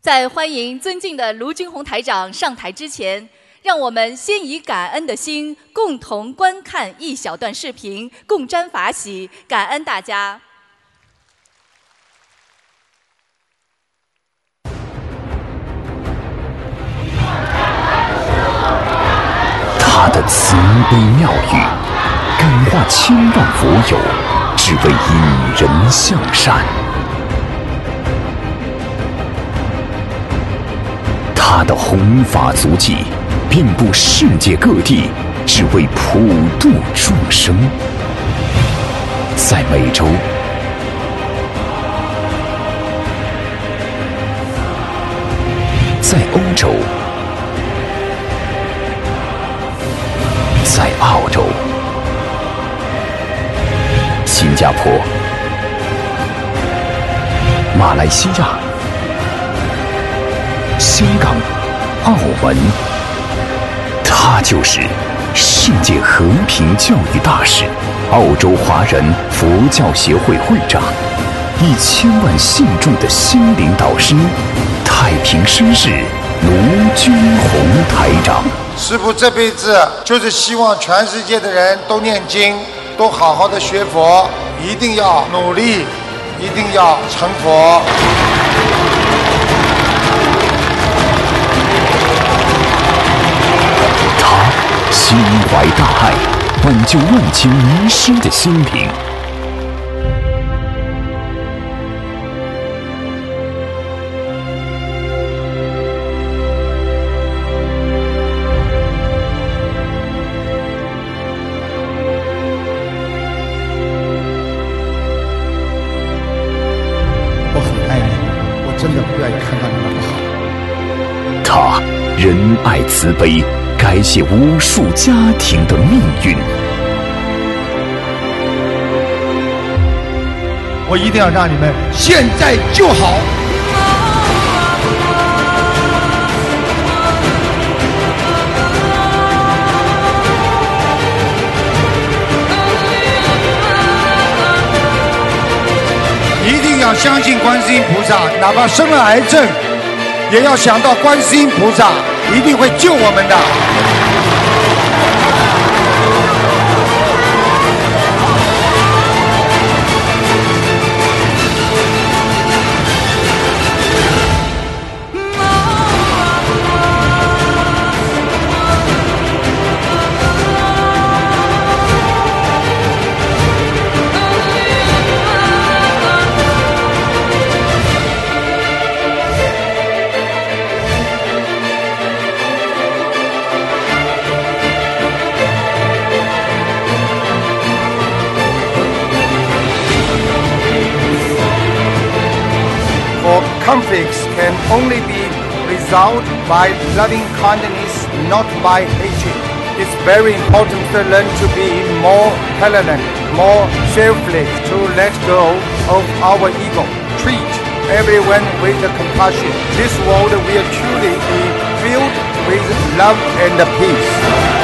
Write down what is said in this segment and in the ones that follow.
在欢迎尊敬的卢军红台长上台之前，让我们先以感恩的心，共同观看一小段视频，共沾法喜，感恩大家。他的慈悲妙语，感化千万佛友，只为引人向善。他的弘法足迹，遍布世界各地，只为普度众生。在美洲，在欧洲。在澳洲、新加坡、马来西亚、香港、澳门，他就是世界和平教育大使、澳洲华人佛教协会会长、一千万信众的心灵导师——太平绅士卢军红台长。师傅这辈子就是希望全世界的人都念经，都好好的学佛，一定要努力，一定要成佛。心怀大爱，挽救万千迷失的心灵。我很爱你，我真的不愿意看到你们不好。他仁爱慈悲，改写无数家庭的命运。我一定要让你们现在就好。一定要相信观世音菩萨，哪怕生了癌症，也要想到观世音菩萨一定会救我们的。Conflicts can only be resolved by loving kindness, not by hatred. It's very important to learn to be more tolerant, more selfless, to let go of our ego. Treat everyone with compassion. This world will truly be filled with love and peace.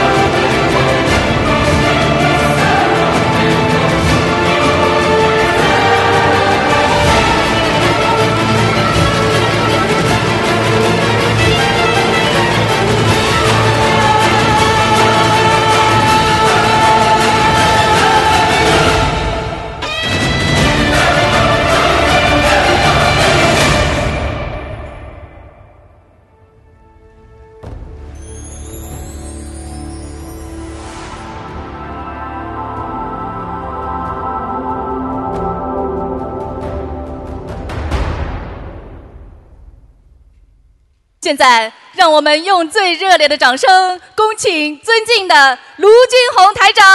现在，让我们用最热烈的掌声，恭请尊敬的卢军红台长，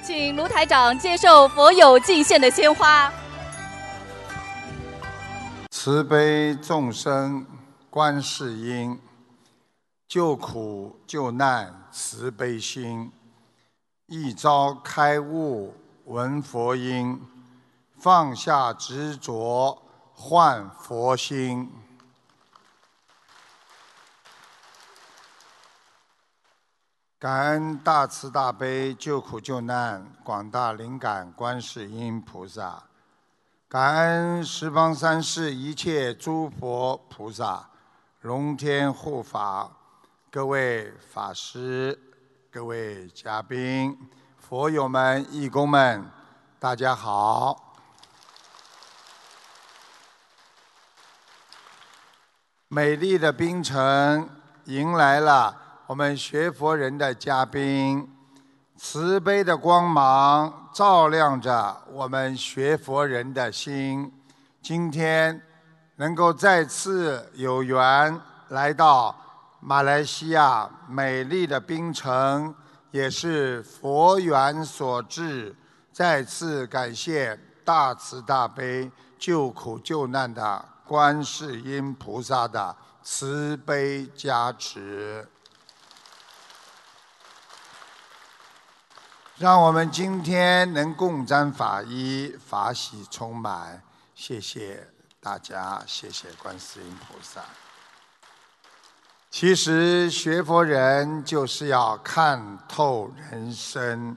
请卢台长接受佛友敬献的鲜花。慈悲众生，观世音，救苦救难慈悲心，一朝开悟闻佛音，放下执着换佛心。感恩大慈大悲救苦救难广大灵感观世音菩萨。感恩十方三世一切诸佛菩萨、龙天护法、各位法师、各位嘉宾、佛友们、义工们，大家好！美丽的槟城迎来了我们学佛人的嘉宾。慈悲的光芒照亮着我们学佛人的心。今天能够再次有缘来到马来西亚美丽的槟城，也是佛缘所致。再次感谢大慈大悲救苦救难的观世音菩萨的慈悲加持。让我们今天能共沾法衣，法喜充满。谢谢大家，谢谢观世音菩萨。其实学佛人就是要看透人生。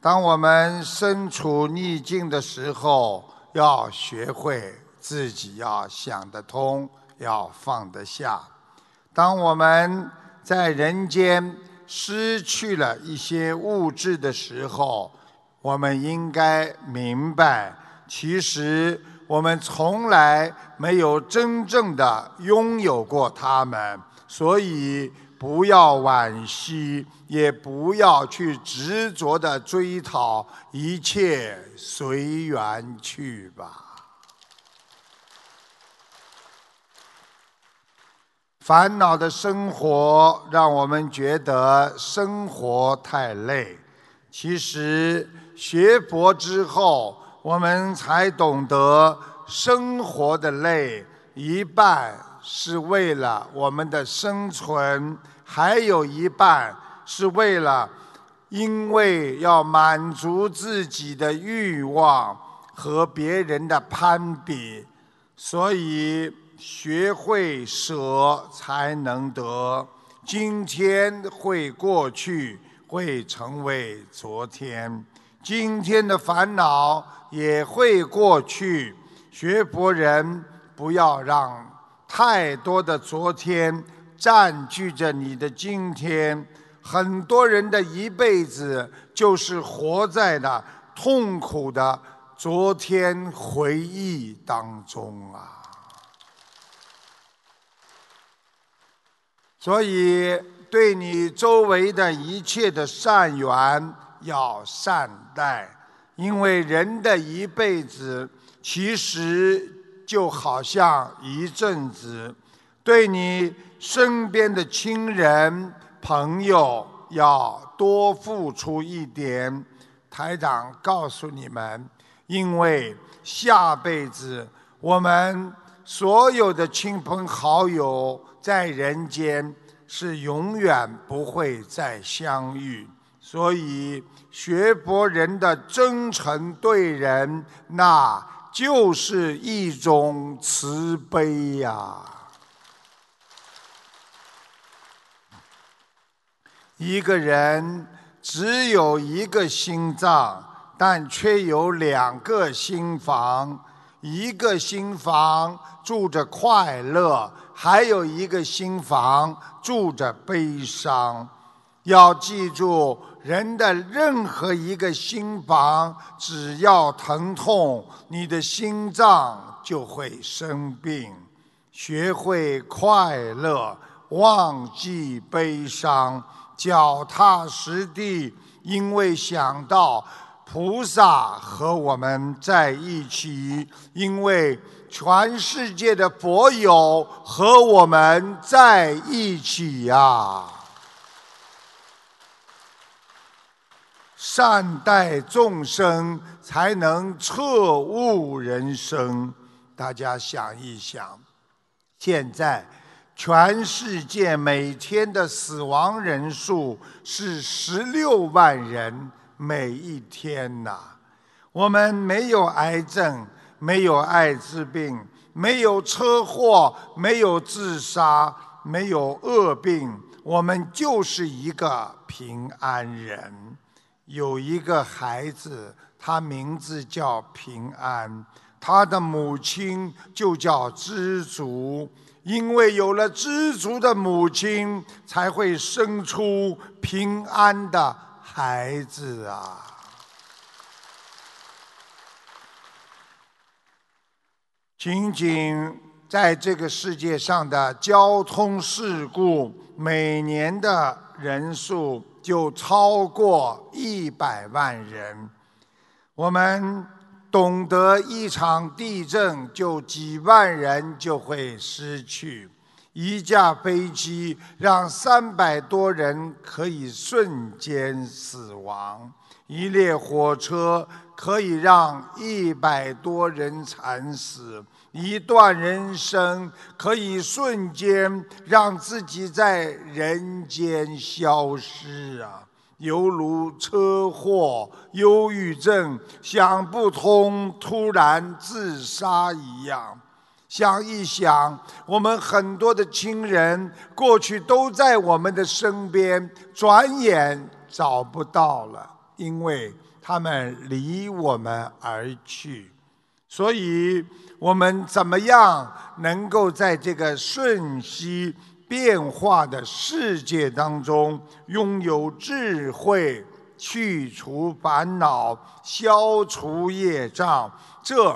当我们身处逆境的时候，要学会自己要想得通，要放得下。当我们在人间，失去了一些物质的时候，我们应该明白，其实我们从来没有真正的拥有过它们，所以不要惋惜，也不要去执着的追讨，一切随缘去吧。烦恼的生活让我们觉得生活太累。其实学佛之后，我们才懂得生活的累，一半是为了我们的生存，还有一半是为了因为要满足自己的欲望和别人的攀比，所以。学会舍才能得，今天会过去，会成为昨天，今天的烦恼也会过去。学佛人不要让太多的昨天占据着你的今天。很多人的一辈子就是活在了痛苦的昨天回忆当中啊。所以，对你周围的一切的善缘要善待，因为人的一辈子其实就好像一阵子。对你身边的亲人朋友要多付出一点。台长告诉你们，因为下辈子我们所有的亲朋好友。在人间是永远不会再相遇，所以学佛人的真诚对人，那就是一种慈悲呀。一个人只有一个心脏，但却有两个心房，一个心房住着快乐。还有一个心房住着悲伤，要记住，人的任何一个心房，只要疼痛，你的心脏就会生病。学会快乐，忘记悲伤，脚踏实地，因为想到菩萨和我们在一起，因为。全世界的佛友和我们在一起呀，善待众生，才能彻悟人生。大家想一想，现在全世界每天的死亡人数是十六万人，每一天呐，我们没有癌症。没有艾滋病，没有车祸，没有自杀，没有恶病，我们就是一个平安人。有一个孩子，他名字叫平安。他的母亲就叫知足，因为有了知足的母亲，才会生出平安的孩子啊。仅仅在这个世界上的交通事故，每年的人数就超过一百万人。我们懂得，一场地震就几万人就会失去；一架飞机让三百多人可以瞬间死亡；一列火车可以让一百多人惨死。一段人生可以瞬间让自己在人间消失啊，犹如车祸、忧郁症、想不通、突然自杀一样。想一想，我们很多的亲人过去都在我们的身边，转眼找不到了，因为他们离我们而去。所以。我们怎么样能够在这个瞬息变化的世界当中拥有智慧，去除烦恼，消除业障？这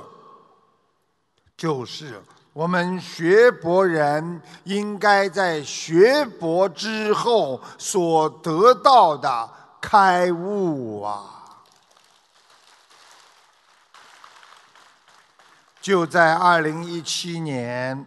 就是我们学佛人应该在学佛之后所得到的开悟啊！就在二零一七年，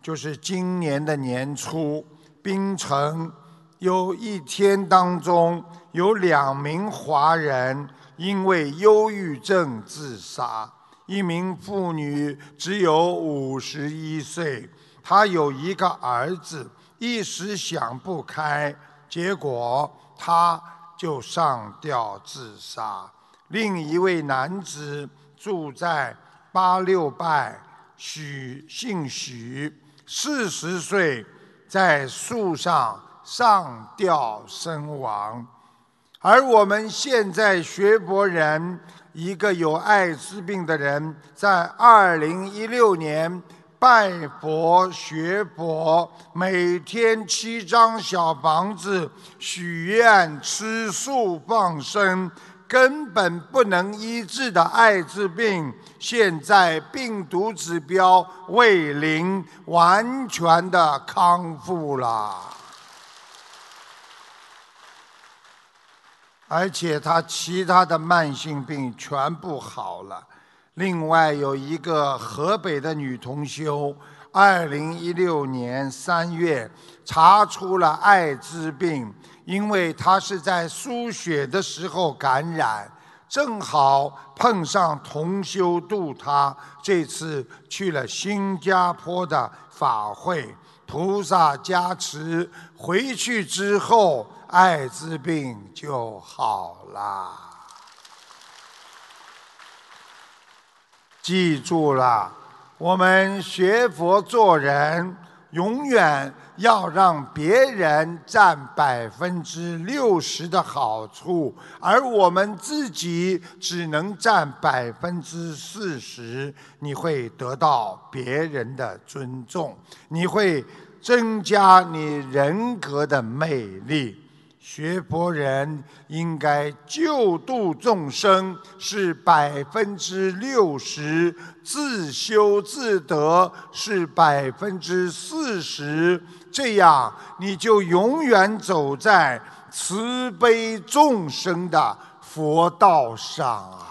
就是今年的年初，槟城有一天当中有两名华人因为忧郁症自杀。一名妇女只有五十一岁，她有一个儿子，一时想不开，结果她就上吊自杀。另一位男子住在。八六拜许姓许，四十岁，在树上上吊身亡。而我们现在学佛人，一个有艾滋病的人，在二零一六年拜佛学佛，每天七张小房子许愿吃素放生。根本不能医治的艾滋病，现在病毒指标为零，完全的康复了，而且他其他的慢性病全部好了。另外有一个河北的女同修，二零一六年三月查出了艾滋病。因为他是在输血的时候感染，正好碰上同修度他，这次去了新加坡的法会，菩萨加持，回去之后艾滋病就好了。记住了，我们学佛做人，永远。要让别人占百分之六十的好处，而我们自己只能占百分之四十，你会得到别人的尊重，你会增加你人格的魅力。学佛人应该救度众生，是百分之六十；自修自得是百分之四十。这样，你就永远走在慈悲众生的佛道上啊！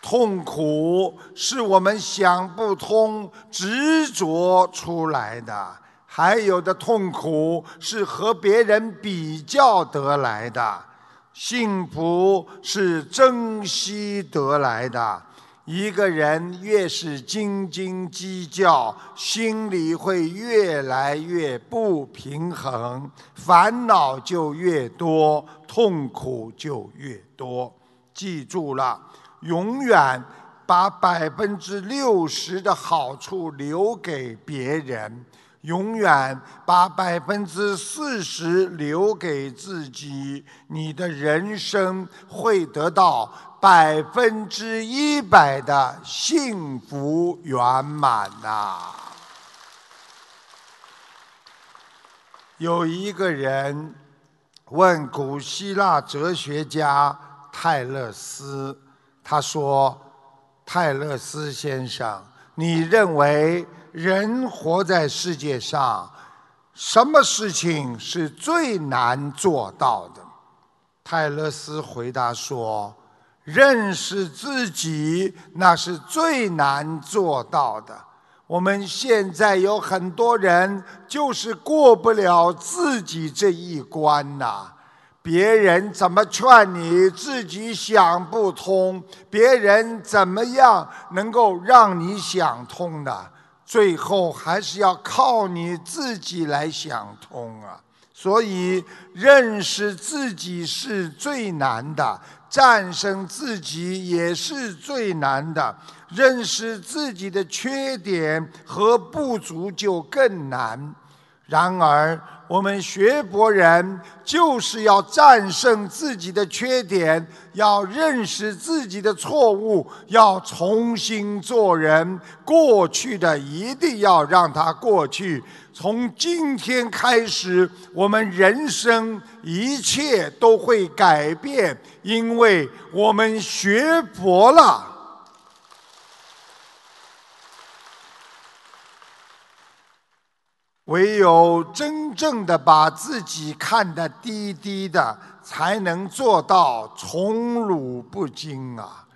痛苦是我们想不通、执着出来的。还有的痛苦是和别人比较得来的，幸福是珍惜得来的。一个人越是斤斤计较，心里会越来越不平衡，烦恼就越多，痛苦就越多。记住了，永远把百分之六十的好处留给别人。永远把百分之四十留给自己，你的人生会得到百分之一百的幸福圆满呐。有一个人问古希腊哲学家泰勒斯，他说：“泰勒斯先生，你认为人活在世界上，什么事情是最难做到的？”泰勒斯回答说：“认识自己，那是最难做到的。”我们现在有很多人就是过不了自己这一关呐。别人怎么劝你，自己想不通；别人怎么样能够让你想通呢？最后还是要靠你自己来想通啊。所以，认识自己是最难的，战胜自己也是最难的。认识自己的缺点和不足就更难。然而，我们学博人就是要战胜自己的缺点，要认识自己的错误，要重新做人。过去的一定要让它过去。从今天开始，我们人生一切都会改变，因为我们学佛了。唯有真正的把自己看得低低的，才能做到宠辱不惊啊！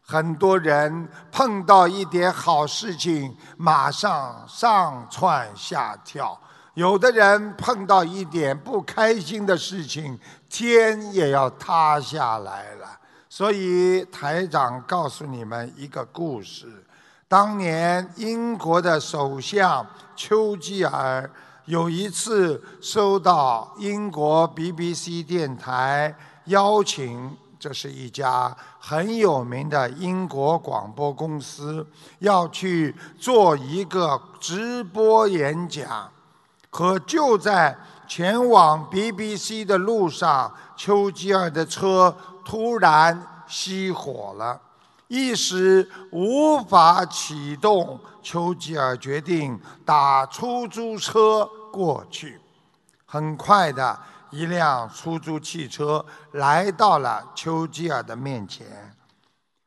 很多人碰到一点好事情，马上上蹿下跳；有的人碰到一点不开心的事情，天也要塌下来了。所以台长告诉你们一个故事。当年英国的首相丘吉尔有一次收到英国 BBC 电台邀请，这是一家很有名的英国广播公司，要去做一个直播演讲。可就在前往 BBC 的路上，丘吉尔的车突然熄火了。一时无法启动，丘吉尔决定打出租车过去。很快的一辆出租汽车来到了丘吉尔的面前。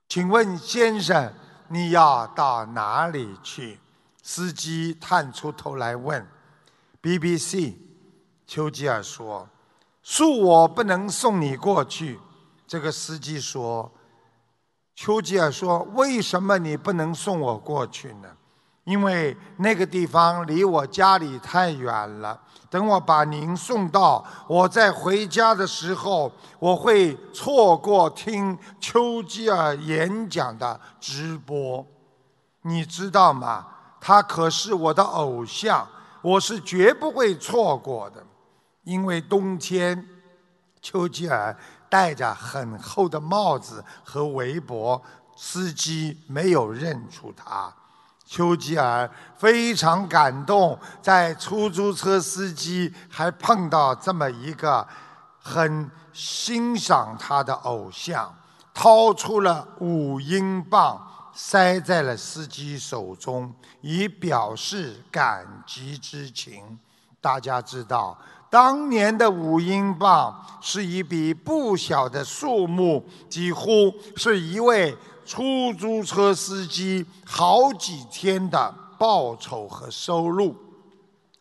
请问先生，你要到哪里去？司机探出头来问。BBC，丘吉尔说：“恕我不能送你过去。”这个司机说。丘吉尔说：“为什么你不能送我过去呢？因为那个地方离我家里太远了。等我把您送到，我再回家的时候，我会错过听丘吉尔演讲的直播。你知道吗？他可是我的偶像，我是绝不会错过的。因为冬天，丘吉尔。”戴着很厚的帽子和围脖，司机没有认出他。丘吉尔非常感动，在出租车司机还碰到这么一个很欣赏他的偶像，掏出了五英镑塞在了司机手中，以表示感激之情。大家知道。当年的五英镑是一笔不小的数目，几乎是一位出租车司机好几天的报酬和收入。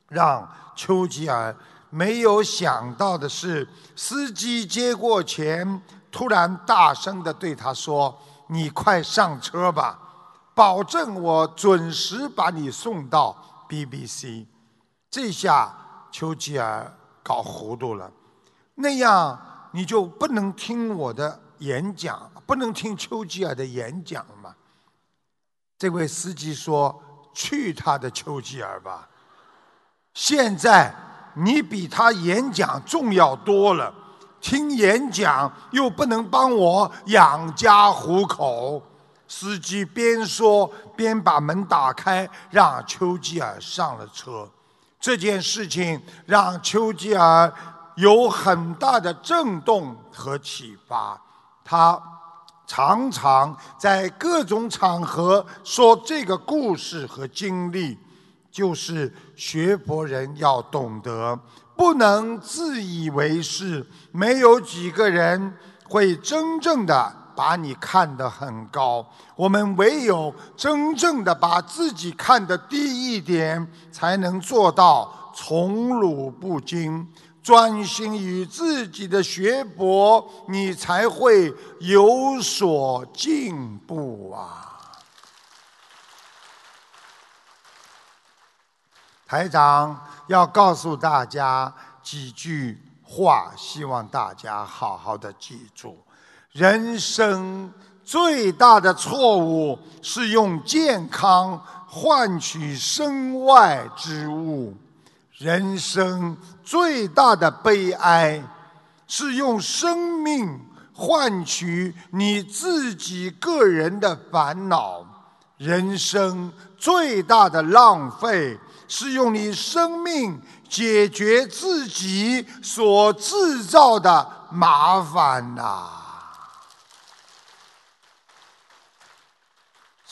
让丘吉尔没有想到的是，司机接过钱，突然大声地对他说：“你快上车吧，保证我准时把你送到 BBC。”这下丘吉尔。搞糊涂了，那样你就不能听我的演讲，不能听丘吉尔的演讲了嘛？这位司机说：“去他的丘吉尔吧！现在你比他演讲重要多了，听演讲又不能帮我养家糊口。”司机边说边把门打开，让丘吉尔上了车。这件事情让丘吉尔有很大的震动和启发，他常常在各种场合说这个故事和经历，就是学佛人要懂得，不能自以为是。没有几个人会真正的把你看得很高，我们唯有真正的把自己看得低一点，才能做到宠辱不惊。专心于自己的学博，你才会有所进步啊！台长要告诉大家几句话，希望大家好好的记住：人生最大的错误是用健康换取身外之物。人生最大的悲哀，是用生命换取你自己个人的烦恼；人生最大的浪费，是用你生命解决自己所制造的麻烦呐。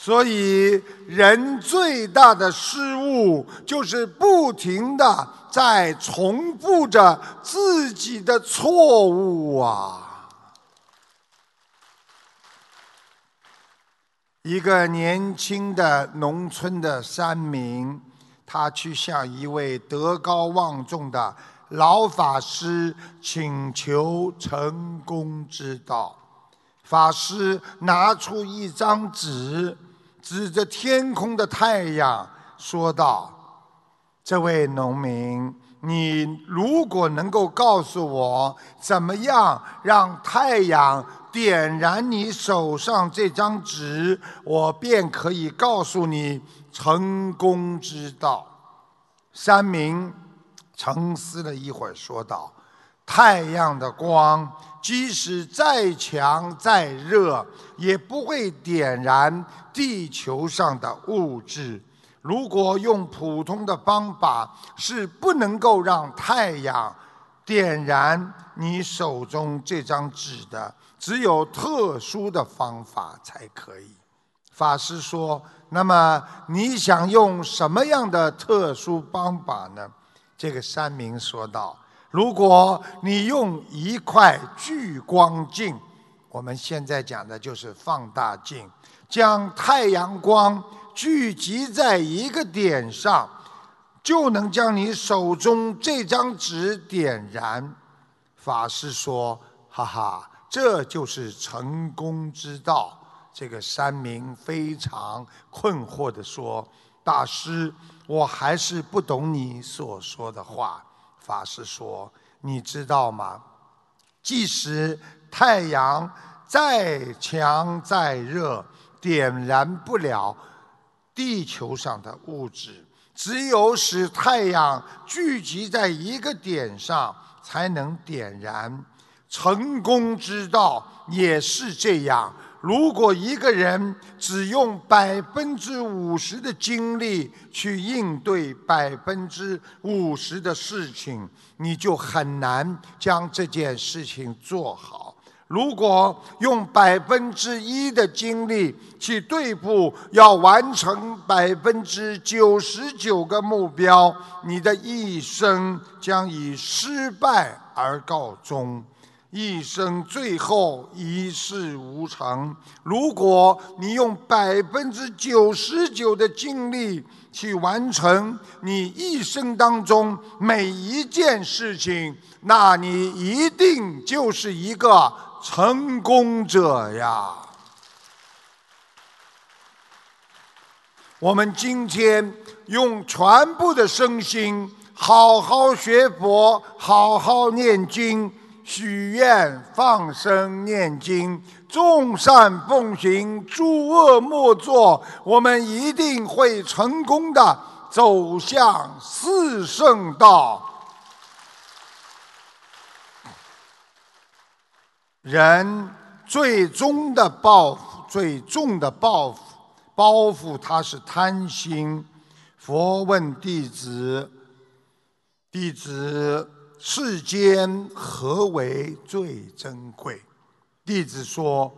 所以，人最大的失误就是不停的在重复着自己的错误啊！一个年轻的农村的山民，他去向一位德高望重的老法师请求成功之道。法师拿出一张纸。指着天空的太阳说道：“这位农民，你如果能够告诉我怎么样让太阳点燃你手上这张纸，我便可以告诉你成功之道。”山民沉思了一会儿，说道：“太阳的光。”即使再强再热，也不会点燃地球上的物质。如果用普通的方法，是不能够让太阳点燃你手中这张纸的。只有特殊的方法才可以。法师说：“那么你想用什么样的特殊方法呢？”这个山民说道。如果你用一块聚光镜，我们现在讲的就是放大镜，将太阳光聚集在一个点上，就能将你手中这张纸点燃。法师说：“哈哈，这就是成功之道。”这个山民非常困惑地说：“大师，我还是不懂你所说的话。”法师说：“你知道吗？即使太阳再强再热，点燃不了地球上的物质。只有使太阳聚集在一个点上，才能点燃。成功之道也是这样。”如果一个人只用百分之五十的精力去应对百分之五十的事情，你就很难将这件事情做好。如果用百分之一的精力去对付要完成百分之九十九个目标，你的一生将以失败而告终。一生最后一事无成。如果你用百分之九十九的精力去完成你一生当中每一件事情，那你一定就是一个成功者呀！我们今天用全部的身心，好好学佛，好好念经。许愿、放生、念经、众善奉行、诸恶莫作，我们一定会成功的走向四圣道。人最终的报复，最重的报复，包袱他是贪心。佛问弟子：“弟子。”世间何为最珍贵？弟子说：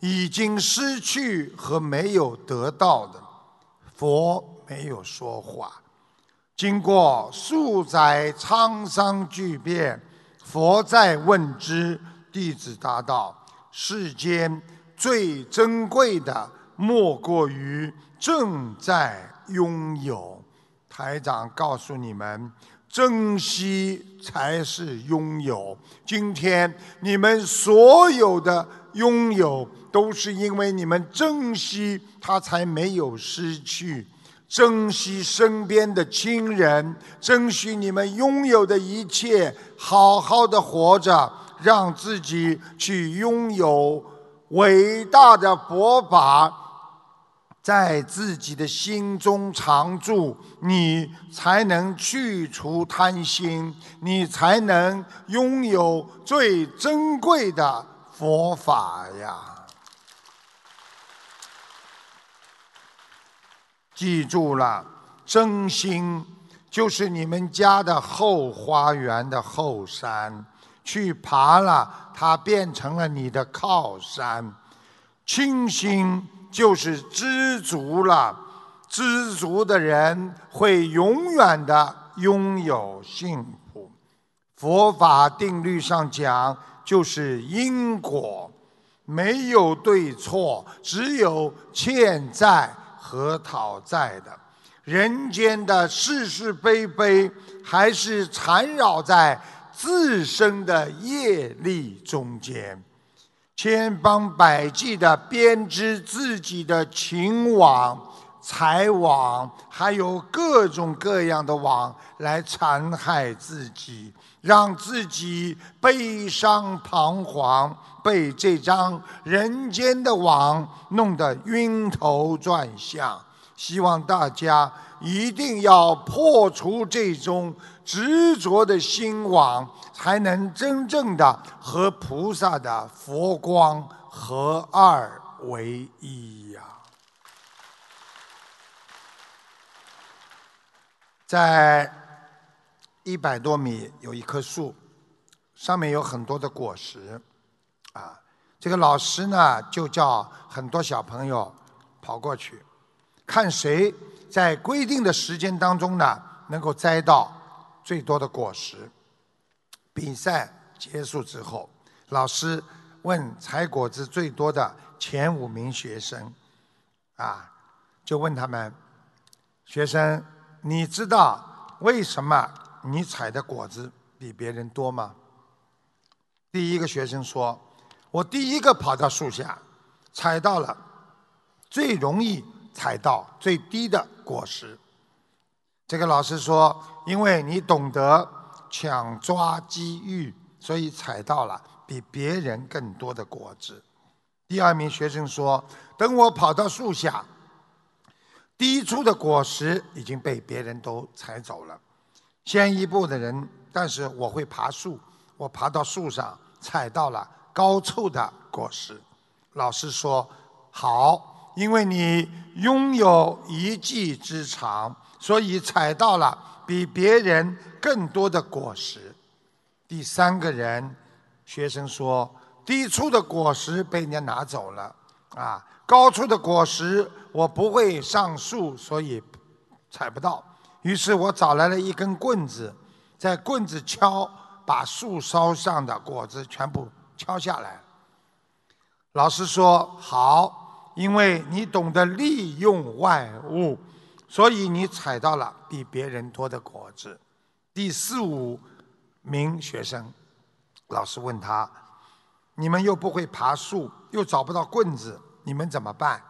已经失去和没有得到的。佛没有说话。经过数载沧桑巨变，佛再问之，弟子答道：世间最珍贵的，莫过于正在拥有。台长告诉你们，珍惜才是拥有。今天你们所有的拥有，都是因为你们珍惜，它才没有失去。珍惜身边的亲人，珍惜你们拥有的一切，好好的活着，让自己去拥有伟大的佛法，在自己的心中常住，你才能去除贪心，你才能拥有最珍贵的佛法呀。记住了，真心就是你们家的后花园的后山，去爬了，它变成了你的靠山。清心就是知足了，知足的人会永远的拥有幸福。佛法定律上讲，就是因果，没有对错，只有欠债。和讨债的，人间的是是非非，还是缠绕在自身的业力中间，千方百计的编织自己的情网、财网，还有各种各样的网来残害自己，让自己悲伤彷徨。被这张人间的网弄得晕头转向，希望大家一定要破除这种执着的心网，才能真正的和菩萨的佛光合二为一呀！在一百多米有一棵树，上面有很多的果实。啊，这个老师呢，就叫很多小朋友跑过去，看谁在规定的时间当中呢，能够摘到最多的果实。比赛结束之后，老师问采果子最多的前五名学生，啊，就问他们：学生，你知道为什么你采的果子比别人多吗？第一个学生说。我第一个跑到树下，采到了最容易采到最低的果实。这个老师说：“因为你懂得抢抓机遇，所以采到了比别人更多的果子。”第二名学生说：“等我跑到树下，第一处的果实已经被别人都采走了。先一步的人，但是我会爬树，我爬到树上，采到了。”高处的果实，老师说好，因为你拥有一技之长，所以采到了比别人更多的果实。第三个人，学生说，低处的果实被人家拿走了，啊，高处的果实我不会上树，所以采不到。于是我找来了一根棍子，在棍子敲，把树梢上的果子全部。敲下来。老师说好，因为你懂得利用万物，所以你采到了比别人多的果子。第四五名学生，老师问他：“你们又不会爬树，又找不到棍子，你们怎么办？”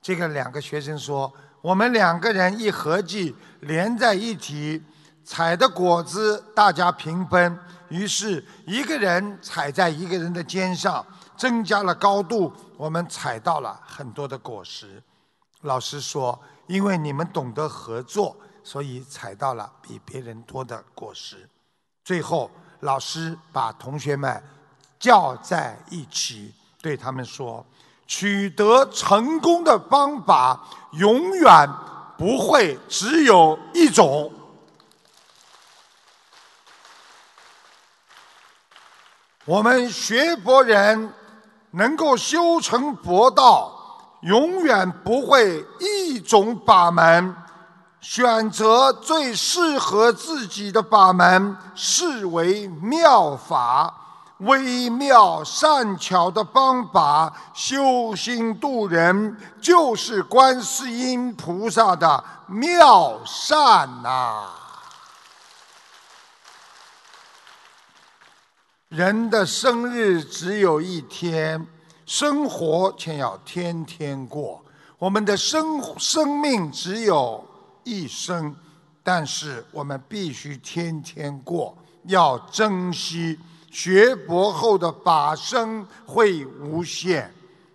这个两个学生说：“我们两个人一合计，连在一起，采的果子大家平分。”于是，一个人踩在一个人的肩上，增加了高度。我们采到了很多的果实。老师说：“因为你们懂得合作，所以采到了比别人多的果实。”最后，老师把同学们叫在一起，对他们说：“取得成功的方法永远不会只有一种。”我们学佛人能够修成佛道，永远不会一种法门。选择最适合自己的法门，视为妙法，微妙善巧的方法，修心度人，就是观世音菩萨的妙善呐、人的生日只有一天，生活却要天天过。我们的生生命只有一生，但是我们必须天天过，要珍惜。学佛后的法身会无限，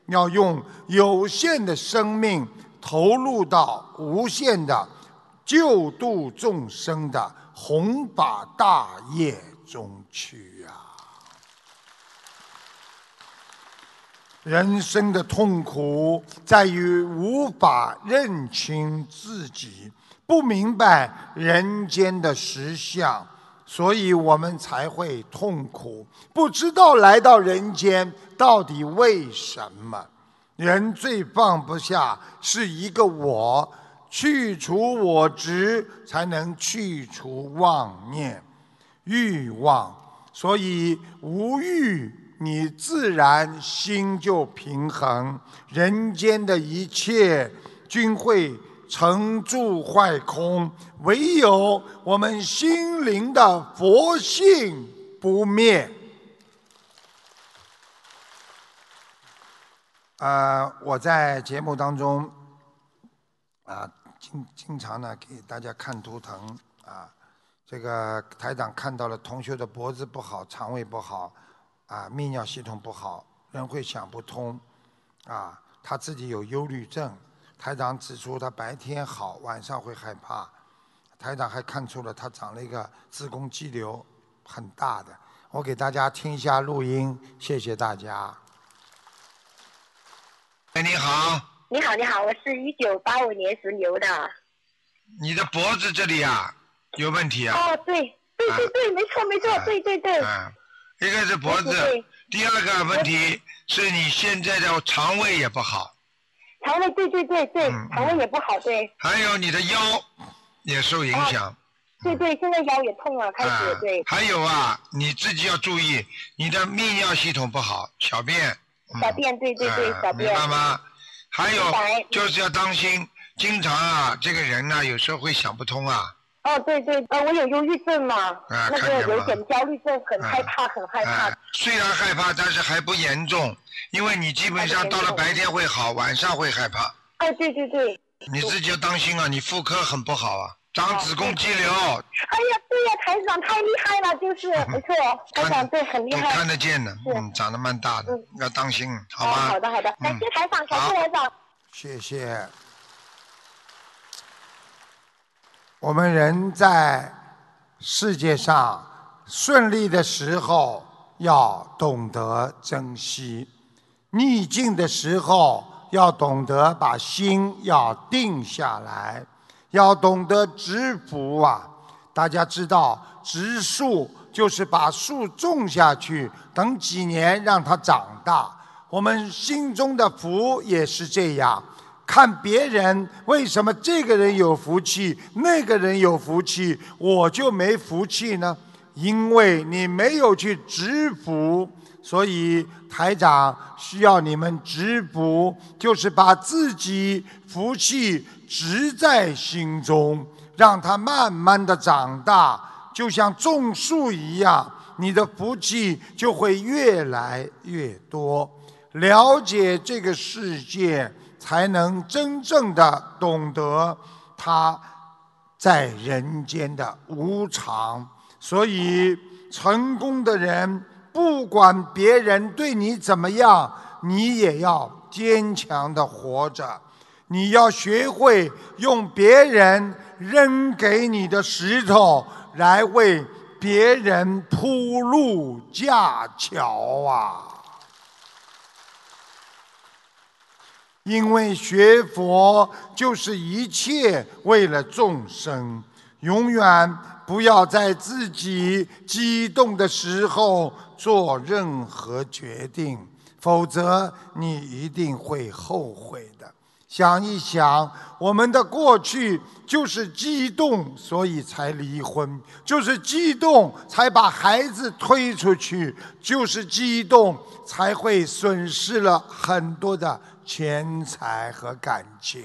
要用有限的生命投入到无限的救度众生的弘法大业中去啊！人生的痛苦在于无法认清自己，不明白人间的实相，所以我们才会痛苦，不知道来到人间到底为什么。人最放不下是一个我，去除我执，才能去除妄念、欲望。所以无欲，你自然心就平衡，人间的一切均会成住坏空，唯有我们心灵的佛性不灭。呃，我在节目当中啊，经经常呢给大家看图腾啊。这个台长看到了同学的脖子不好，肠胃不好，啊，泌尿系统不好，人会想不通，啊，他自己有忧虑症。台长指出他白天好，晚上会害怕。台长还看出了他长了一个子宫肌瘤，很大的。我给大家听一下录音，谢谢大家。哎，你好，你好，你好，我是一九八五年属牛的。你的脖子这里啊有问题啊，哦，对，对对对，没错没错，对对对，啊，一个是脖子。第二个问题是你现在的肠胃也不好，肠胃对对对对嗯，肠胃也不好，对。还有你的腰也受影响，对对，现在腰也痛了，开啊始对，还有啊，你自己要注意，你的泌尿系统不好，小便，嗯。小便对对对啊小便。明白吗？还有就是要当心，经常啊，这个人呢、有时候会想不通啊，哦对对，呃，我有忧郁症嘛，那个有点焦虑症，很害怕很害怕啊，，虽然害怕，但是还不严重，因为你基本上到了白天会好，晚上会害怕。哎对对对，你自己要当心啊，你妇科很不好啊，长子宫肌瘤，哎呀对呀，台长太厉害了，就是没错，台长对很厉都害，看得见的，嗯，长得蛮大的嗯，要当心，好哦吧？好的好的，感谢嗯台长，感谢台长。谢谢。我们人在世界上顺利的时候要懂得珍惜，逆境的时候要懂得把心要定下来，要懂得植福啊！大家知道，植树就是把树种下去，等几年让它长大。我们心中的福也是这样。看别人为什么这个人有福气，那个人有福气，我就没福气呢？因为你没有去植福，所以台长需要你们植福，就是把自己福气植在心中，让它慢慢的长大，就像种树一样，你的福气就会越来越多。了解这个世界，才能真正的懂得他在人间的无常。所以，成功的人，不管别人对你怎么样，你也要坚强的活着。你要学会用别人扔给你的石头来为别人铺路架桥啊！因为学佛就是一切为了众生，永远不要在自己激动的时候做任何决定，否则你一定会后悔的。想一想，我们的过去就是激动，所以才离婚；就是激动才把孩子推出去；就是激动才会损失了很多的钱财和感情。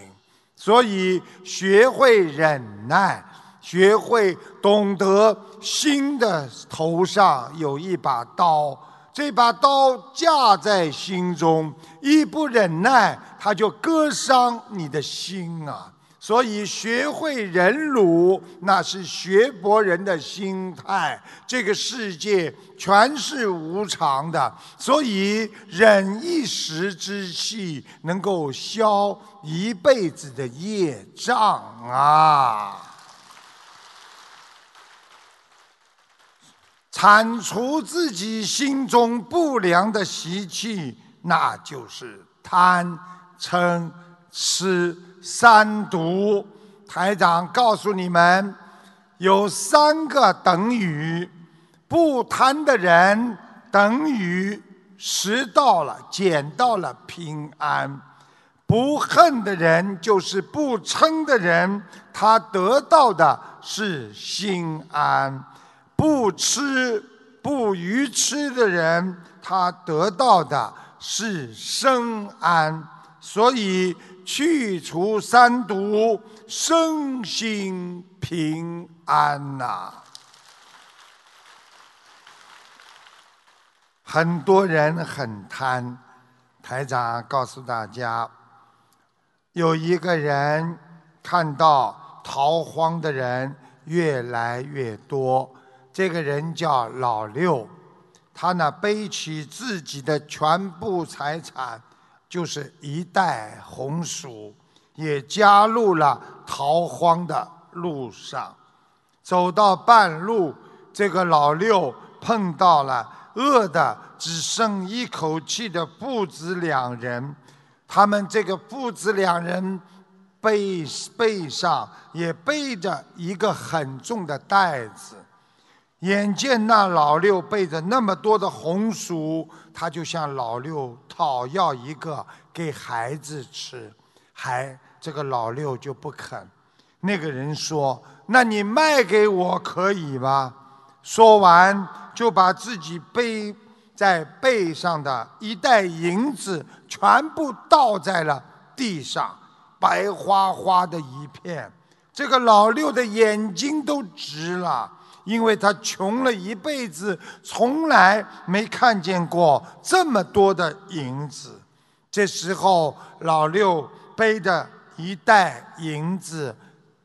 所以，学会忍耐，学会懂得心的头上有一把刀。这把刀架在心中，一不忍耐，它就割伤你的心啊！所以学会忍辱，那是学博人的心态。这个世界全是无常的，所以忍一时之气，能够消一辈子的业障啊！铲除自己心中不良的习气，那就是贪、嗔、痴三毒。台长告诉你们，有三个等于：不贪的人等于拾到了、捡到了平安；不恨的人就是不嗔的人，他得到的是心安。不吃不愚痴的人，他得到的是生安。所以去除三毒，身心平安呐。很多人很贪，台长告诉大家，有一个人看到逃荒的人越来越多。这个人叫老六，他呢背起自己的全部财产，就是一袋红薯，也加入了逃荒的路上。走到半路，这个老六碰到了饿的只剩一口气的父子两人，他们这个父子两人背背上也背着一个很重的袋子。眼见那老六背着那么多的红薯，他就向老六讨要一个给孩子吃，还这个老六就不肯。那个人说：“那你卖给我可以吗？”说完，就把自己背在背上的一袋银子全部倒在了地上，白花花的一片。这个老六的眼睛都直了。因为他穷了一辈子，从来没看见过这么多的银子。这时候，老六背着一袋银子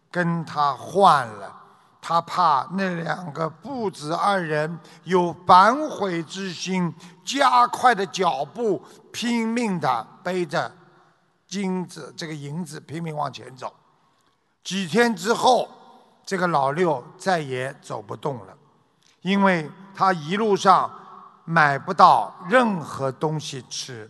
跟他换了，他怕那两个父子二人有反悔之心，加快的脚步，拼命的背着金子这个银子拼命往前走。几天之后。这个老六再也走不动了，因为他一路上买不到任何东西吃。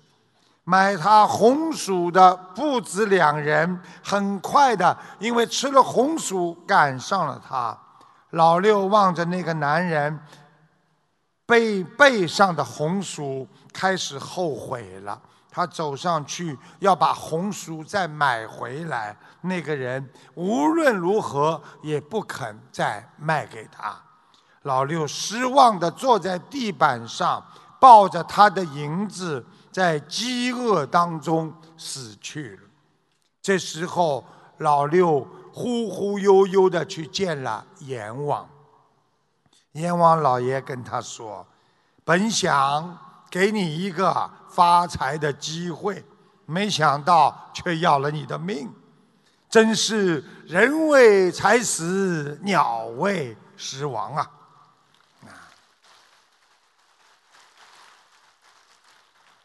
买他红薯的父子两人很快的，因为吃了红薯赶上了他。老六望着那个男人背背上的红薯，开始后悔了。他走上去要把红薯再买回来，那个人无论如何也不肯再卖给他。老六失望地坐在地板上，抱着他的银子，在饥饿当中死去了。这时候，老六忽忽悠悠地去见了阎王。阎王老爷跟他说：“本想给你一个。”发财的机会，没想到却要了你的命，真是人为财死，鸟为食亡啊！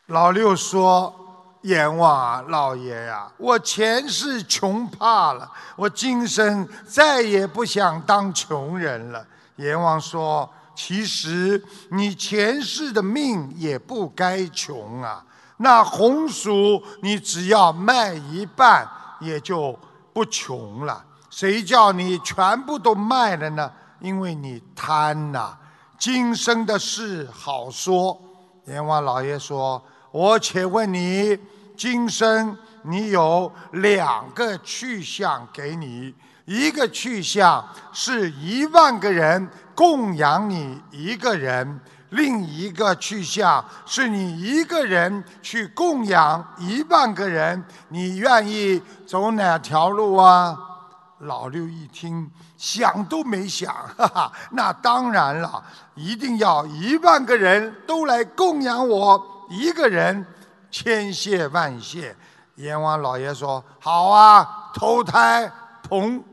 老六说：“阎王啊，老爷呀，我前世穷怕了，我今生再也不想当穷人了。”阎王说。其实你前世的命也不该穷啊！那红薯你只要卖一半，也就不穷了。谁叫你全部都卖了呢？因为你贪呐！今生的事好说。阎王老爷说：“我且问你，今生你有两个去向给你，一个去向是一万个人供养你一个人，另一个去向是你一个人去供养一万个人，你愿意走哪条路啊？老六一听，想都没想，哈哈，那当然了，一定要一万个人都来供养我一个人，千谢万谢。阎王老爷说：“好啊，投胎，同，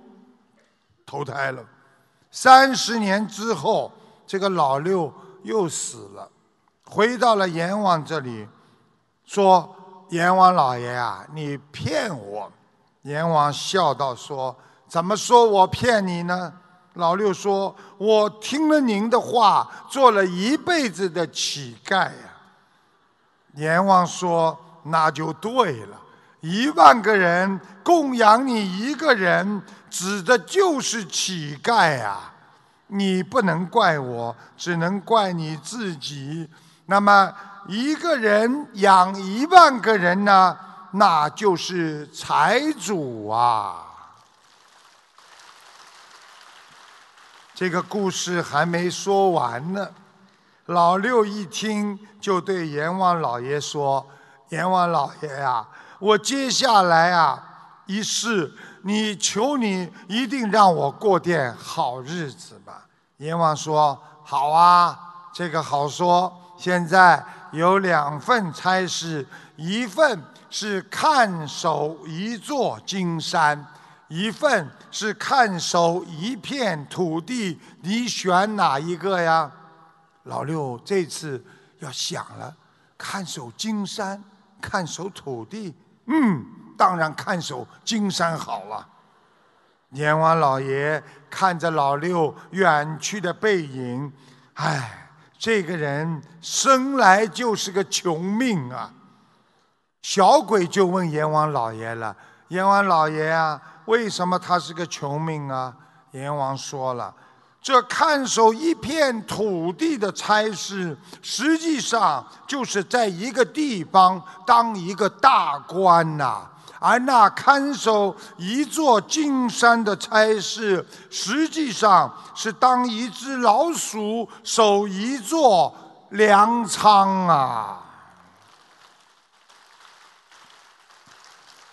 投胎了。三十年之后，这个老六又死了，回到了阎王这里，说：‘阎王老爷啊，你骗我。’阎王笑道说。”怎么说我骗你呢？老六说：“我听了您的话，做了一辈子的乞丐呀。”阎王说：“那就对了，一万个人供养你一个人，指的就是乞丐啊。你不能怪我，只能怪你自己。那么一个人养一万个人呢？那就是财主啊。”这个故事还没说完呢，老六一听就对阎王老爷说：“阎王老爷呀，我接下来啊一世，你求你一定让我过点好日子吧。”阎王说：“好啊，这个好说。现在有两份差事，一份是看守一座金山。”一份是看守一片土地，你选哪一个呀？老六这次要想了，看守金山，看守土地，嗯，当然看守金山好了。阎王老爷看着老六远去的背影，唉，这个人生来就是个穷命啊。小鬼就问阎王老爷了：“阎王老爷啊。”为什么他是个穷命啊？阎王说了，这看守一片土地的差事，实际上就是在一个地方当一个大官呐；而那看守一座金山的差事，实际上是当一只老鼠守一座粮仓啊。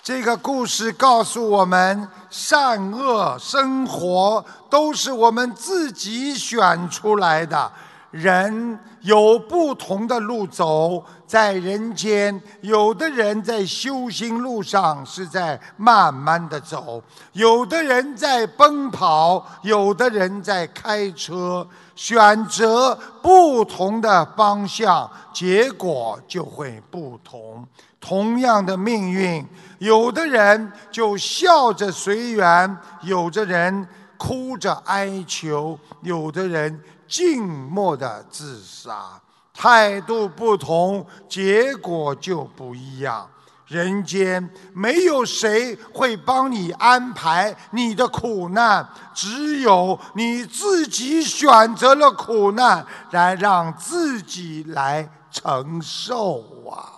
这个故事告诉我们，善恶生活都是我们自己选出来的。人有不同的路走，在人间，有的人在修行路上是在慢慢的走，有的人在奔跑，有的人在开车。选择不同的方向，结果就会不同。同样的命运，有的人就笑着随缘，有的人哭着哀求，有的人静默的自杀。态度不同，结果就不一样。人间没有谁会帮你安排你的苦难，只有你自己选择了苦难，来让自己来承受啊！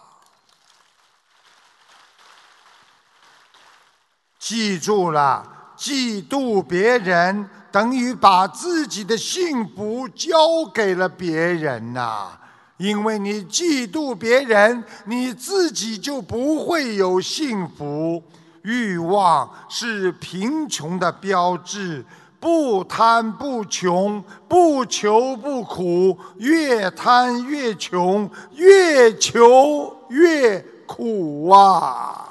记住了，嫉妒别人等于把自己的幸福交给了别人呐。因为你嫉妒别人，你自己就不会有幸福。欲望是贫穷的标志，不贪不穷，不求不苦。越贪越穷，越求越苦啊！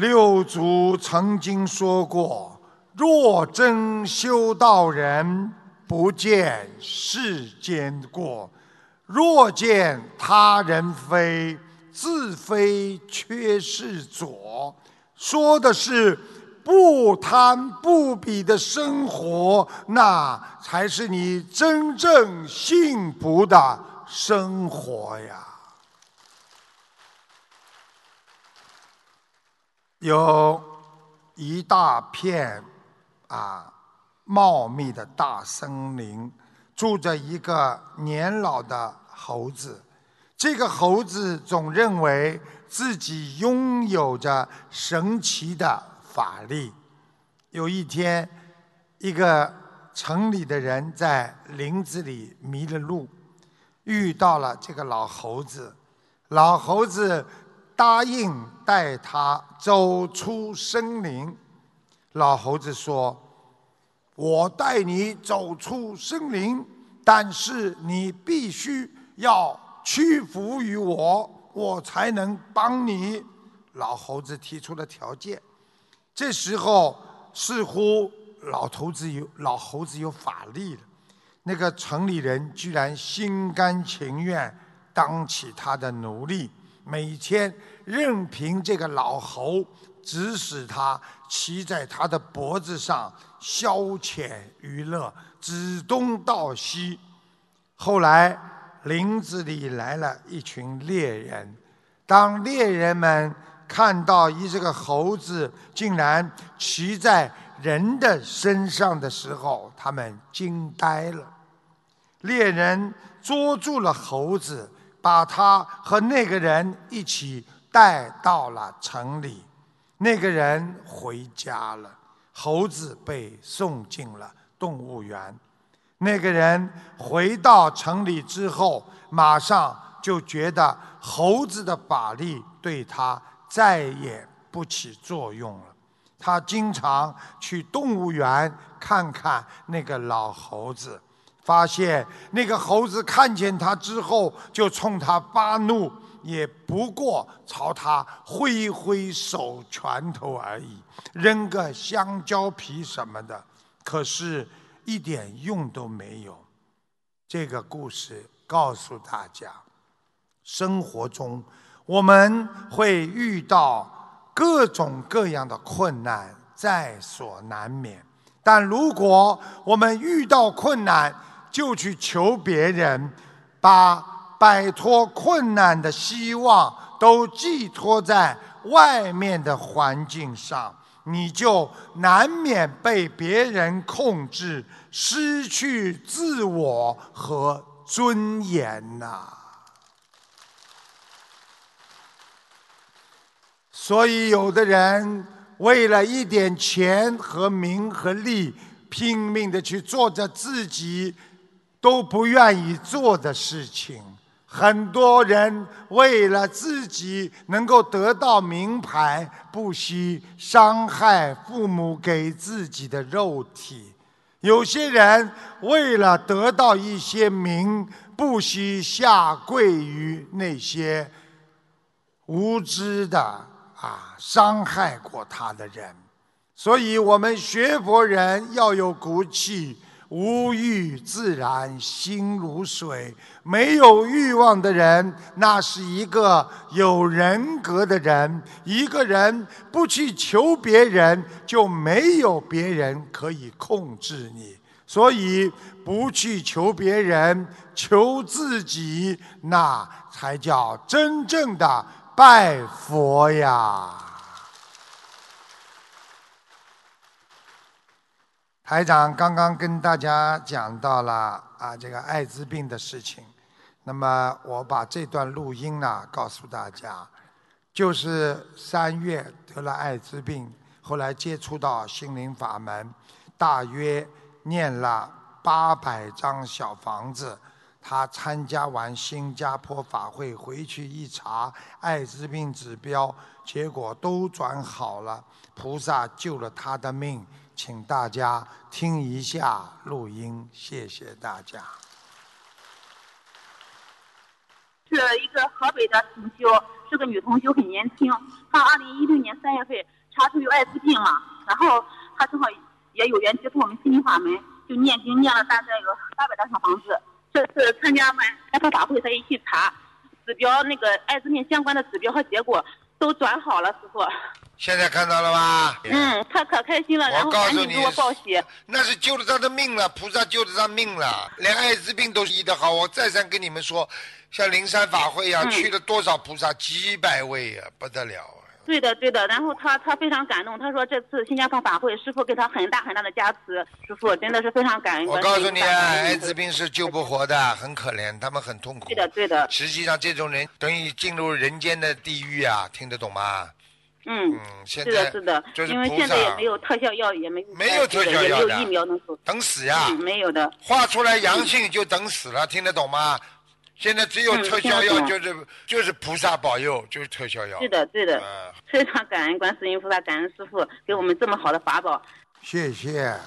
六祖曾经说过：“若真修道人。”不见世间过，若见他人非，自非缺是左。说的是不贪不比的生活，那才是你真正幸福的生活呀。有一大片啊。茂密的大森林，住着一个年老的猴子。这个猴子总认为自己拥有着神奇的法力。有一天，一个城里的人在林子里迷了路，遇到了这个老猴子。老猴子答应带他走出森林。老猴子说：“我带你走出森林，但是你必须要屈服于我，我才能帮你。”老猴子提出了条件。这时候，似乎老头子有老猴子有法力了。那个城里人居然心甘情愿当起他的奴隶，每天任凭这个老猴。指使他骑在他的脖子上消遣娱乐，指东道西。后来林子里来了一群猎人，当猎人们看到一这个猴子竟然骑在人的身上的时候，他们惊呆了。猎人捉住了猴子，把他和那个人一起带到了城里。那个人回家了，猴子被送进了动物园。那个人回到城里之后，马上就觉得猴子的法力对他再也不起作用了。他经常去动物园看看那个老猴子，发现那个猴子看见他之后就冲他发怒。也不过朝他挥挥手拳头而已，扔个香蕉皮什么的，可是一点用都没有。这个故事告诉大家，生活中我们会遇到各种各样的困难，在所难免。但如果我们遇到困难就去求别人，把。摆脱困难的希望都寄托在外面的环境上，你就难免被别人控制，失去自我和尊严呐。所以，有的人为了一点钱和名和利，拼命的去做着自己都不愿意做的事情。很多人为了自己能够得到名牌，不惜伤害父母给自己的肉体；有些人为了得到一些名，不惜下跪于那些无知的啊伤害过他的人。所以，我们学佛人要有骨气。无欲自然心如水，没有欲望的人，那是一个有人格的人。一个人不去求别人，就没有别人可以控制你。所以，不去求别人，求自己，那才叫真正的拜佛呀。台长刚刚跟大家讲到了啊，这个艾滋病的事情。那么我把这段录音呢告诉大家，就是三月得了艾滋病，后来接触到心灵法门，大约念了八百张小房子。他参加完新加坡法会回去一查，艾滋病指标结果都转好了，菩萨救了他的命。请大家听一下录音，谢谢大家。是一个河北的同修，是个女同修，很年轻。她二零一六年三月份查出有艾滋病了，然后她正好也有缘接触我们心灵法门，就念经念了大概有八百多套房子。这次参加完开发法会，她一起查指标，那个艾滋病相关的指标和结果都转好了，师傅。现在看到了吧？嗯，他可开心了，然后赶紧给我报喜。那是救了他的命了，菩萨救了他命了，连艾滋病都医得好。我再三跟你们说，像灵山法会呀，去了多少菩萨，几百位呀，不得了。对的，对的。然后他他非常感动，他说这次新加坡法会，师傅给他很大很大的加持，师傅真的是非常感恩。我告诉你啊，艾滋病是救不活的，很可怜，他们很痛苦。对的，对的。实际上，这种人等于进入人间的地狱啊，听得懂吗？嗯，是的，是的，因为现在也没有特效药，也没没有特效药的，疫苗能等死呀，没有的。画出来阳性就等死了，听得懂吗？现在只有特效药，就是就是菩萨保佑，就是特效药。对的，对的。非常感恩观世音菩萨，感恩师傅给我们这么好的法宝。谢谢。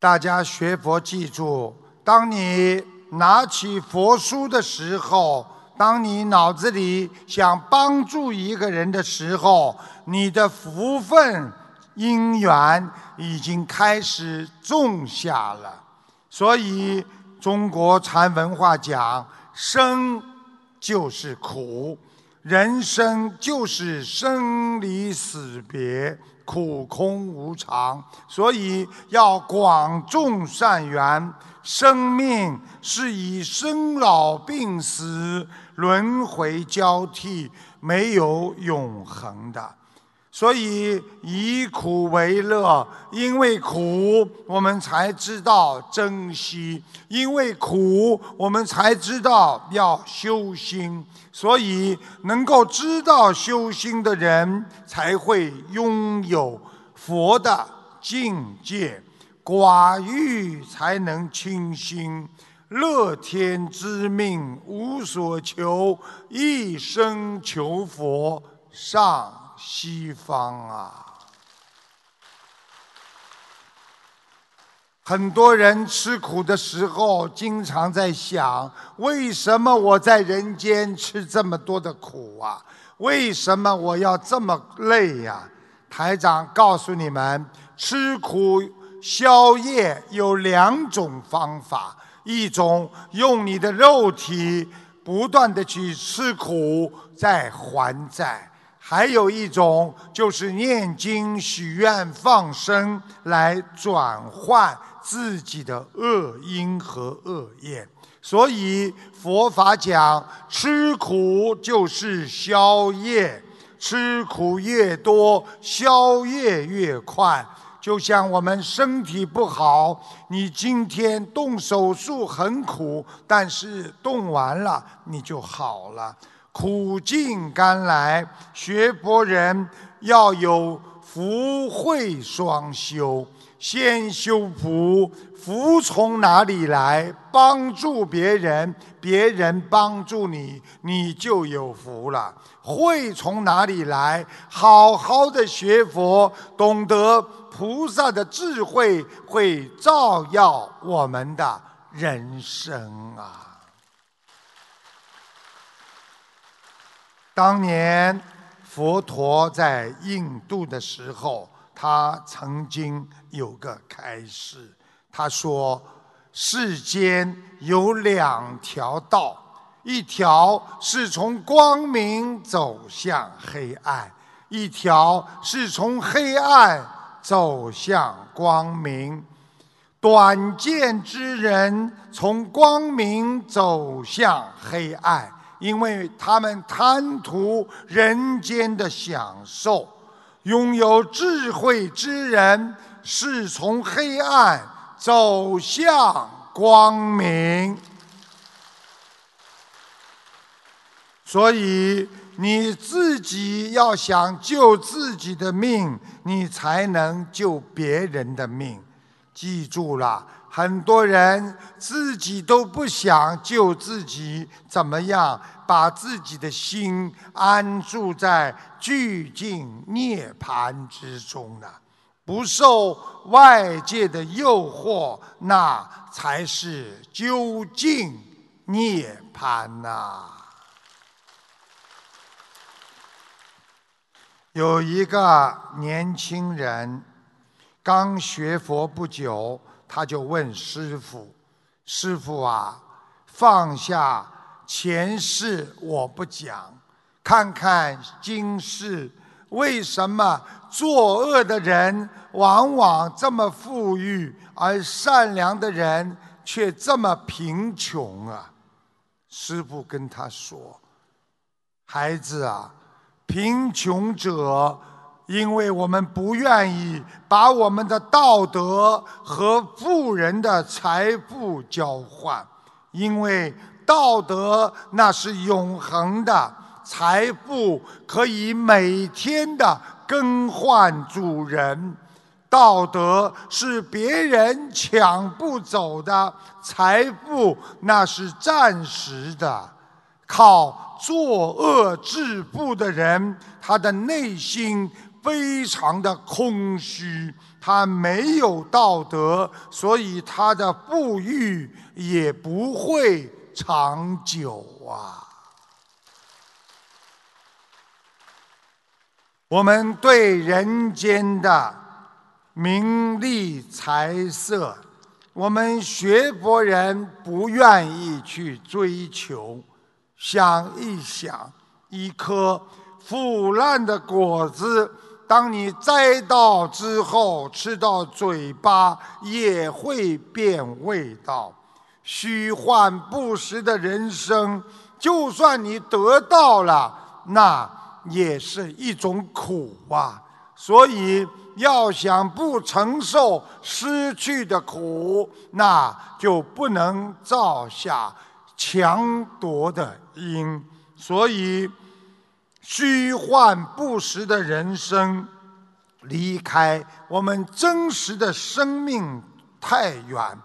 大家学佛记住，当你拿起佛书的时候，当你脑子里想帮助一个人的时候，你的福分因缘已经开始种下了。所以，中国禅文化讲，生就是苦，人生就是生离死别，苦空无常。所以要广种善缘。生命是以生老病死轮回交替，没有永恒的。所以以苦为乐，因为苦，我们才知道珍惜；因为苦，我们才知道要修心。所以能够知道修心的人，才会拥有佛的境界。寡欲才能清心，乐天知命无所求，一生求佛上。西方啊，很多人吃苦的时候，经常在想：为什么我在人间吃这么多的苦啊？为什么我要这么累呀？台长告诉你们，吃苦消业有两种方法：一种用你的肉体不断的去吃苦，在还债。还有一种就是念经、许愿、放生来转换自己的恶因和恶业。所以佛法讲，吃苦就是消业，吃苦越多，消业越快。就像我们身体不好，你今天动手术很苦，但是动完了你就好了。苦尽甘来，学佛人要有福慧双修。先修福，福从哪里来？帮助别人，别人帮助你，你就有福了。慧从哪里来？好好的学佛，懂得菩萨的智慧，会照耀我们的人生啊。当年佛陀在印度的时候，他曾经有个开示，他说：世间有两条道，一条是从光明走向黑暗，一条是从黑暗走向光明。短见之人从光明走向黑暗。因为他们贪图人间的享受，拥有智慧之人是从黑暗走向光明。所以你自己要想救自己的命，你才能救别人的命。记住了。很多人自己都不想救自己，怎么样把自己的心安住在寂静涅盘之中呢？不受外界的诱惑，那才是究竟涅盘呐。有一个年轻人刚学佛不久。他就问师傅：“师傅啊，放下前世我不讲，看看今世，为什么作恶的人往往这么富裕，而善良的人却这么贫穷啊？”师傅跟他说：“孩子啊，贫穷者，因为我们不愿意把我们的道德和富人的财富交换，因为道德那是永恒的，财富可以每天的更换主人。道德是别人抢不走的，财富那是暂时的。靠作恶致富的人，他的内心非常的空虚，他没有道德，所以他的富裕也不会长久啊。我们对人间的名利财色，我们学佛人不愿意去追求。想一想，一颗腐烂的果子，当你摘到之后，吃到嘴巴也会变味道。虚幻不实的人生，就算你得到了，那也是一种苦啊。所以，要想不承受失去的苦，那就不能造下。强夺的因，所以虚幻不实的人生，离开我们真实的生命太远，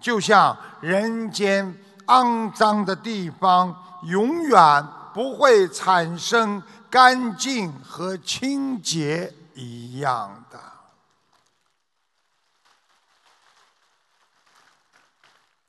就像人间肮脏的地方，永远不会产生干净和清洁一样的。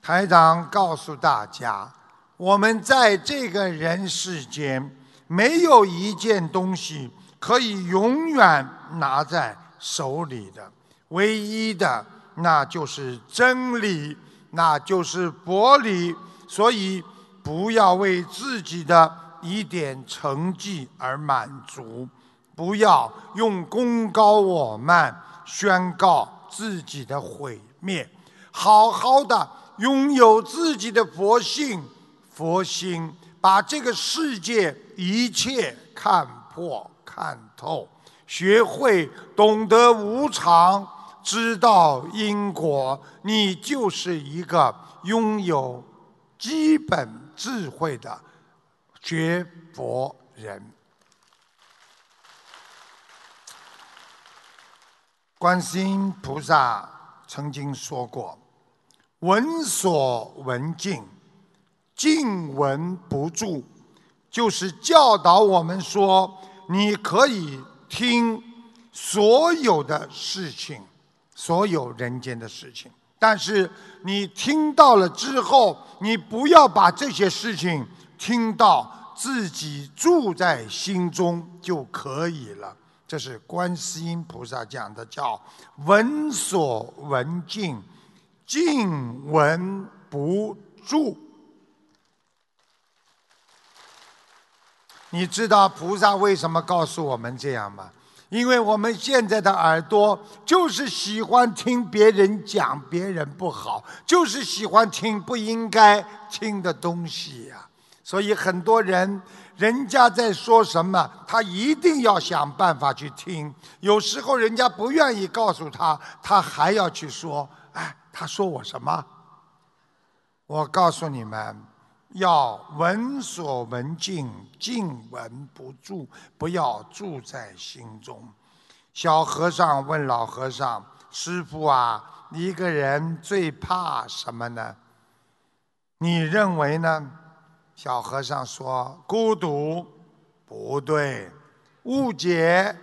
台长告诉大家，我们在这个人世间，没有一件东西可以永远拿在手里的，唯一的那就是真理，那就是佛理。所以，不要为自己的一点成绩而满足，不要用功高我慢宣告自己的毁灭，好好的。拥有自己的佛性、佛心，把这个世界一切看破、看透，学会懂得无常，知道因果，你就是一个拥有基本智慧的学佛人。观世音菩萨曾经说过。闻所闻尽，尽闻不住，就是教导我们说，你可以听所有的事情，所有人间的事情，但是你听到了之后，你不要把这些事情听到自己住在心中就可以了。这是观世音菩萨讲的，叫闻所闻尽。静闻不住，你知道菩萨为什么告诉我们这样吗？因为我们现在的耳朵就是喜欢听别人讲别人不好，就是喜欢听不应该听的东西呀。所以很多人，人家在说什么，他一定要想办法去听。有时候人家不愿意告诉他，他还要去说。哎。他说我什么？我告诉你们，要闻所闻尽，尽闻不住，不要住在心中。小和尚问老和尚：“师傅啊，一个人最怕什么呢？你认为呢？”小和尚说：“孤独，不对；误解，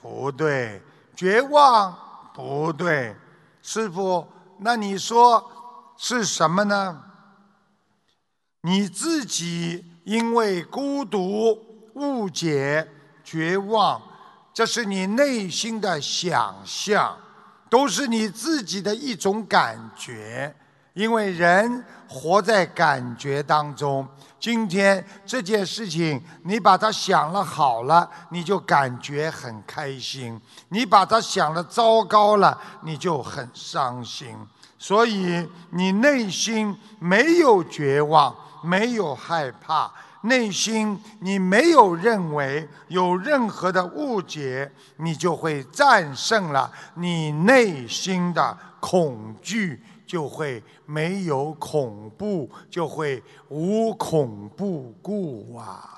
不对；绝望，不对。”师傅。那你说是什么呢？你自己因为孤独、误解、绝望，这是你内心的想象，都是你自己的一种感觉。因为人活在感觉当中。今天这件事情，你把它想了好了，你就感觉很开心；你把它想了糟糕了，你就很伤心。所以你内心没有绝望，没有害怕，内心你没有认为有任何的误解，你就会战胜了你内心的恐惧，就会没有恐怖，就会无恐怖故啊。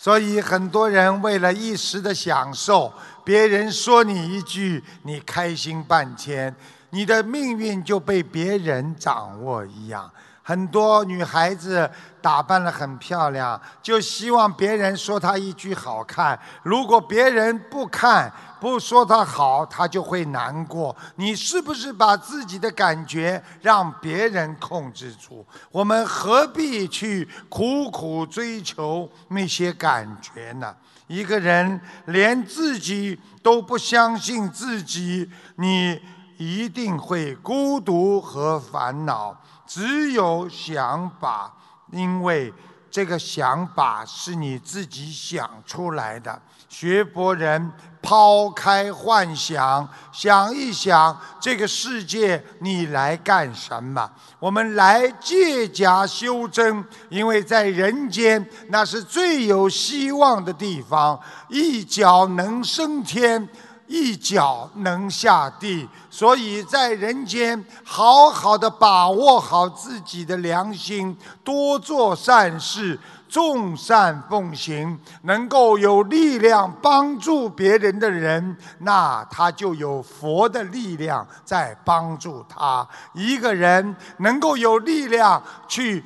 所以很多人为了一时的享受，别人说你一句，你开心半天，你的命运就被别人掌握一样。很多女孩子打扮得很漂亮，就希望别人说她一句好看。如果别人不看，不说她好，她就会难过。你是不是把自己的感觉让别人控制住？我们何必去苦苦追求那些感觉呢？一个人连自己都不相信自己，你一定会孤独和烦恼。只有想法，因为这个想法是你自己想出来的。学佛人抛开幻想，想一想这个世界你来干什么？我们来借假修真，因为在人间那是最有希望的地方，一脚能升天。一脚能下地，所以在人间好好的把握好自己的良心，多做善事，众善奉行，能够有力量帮助别人的人，那他就有佛的力量在帮助他。一个人能够有力量去。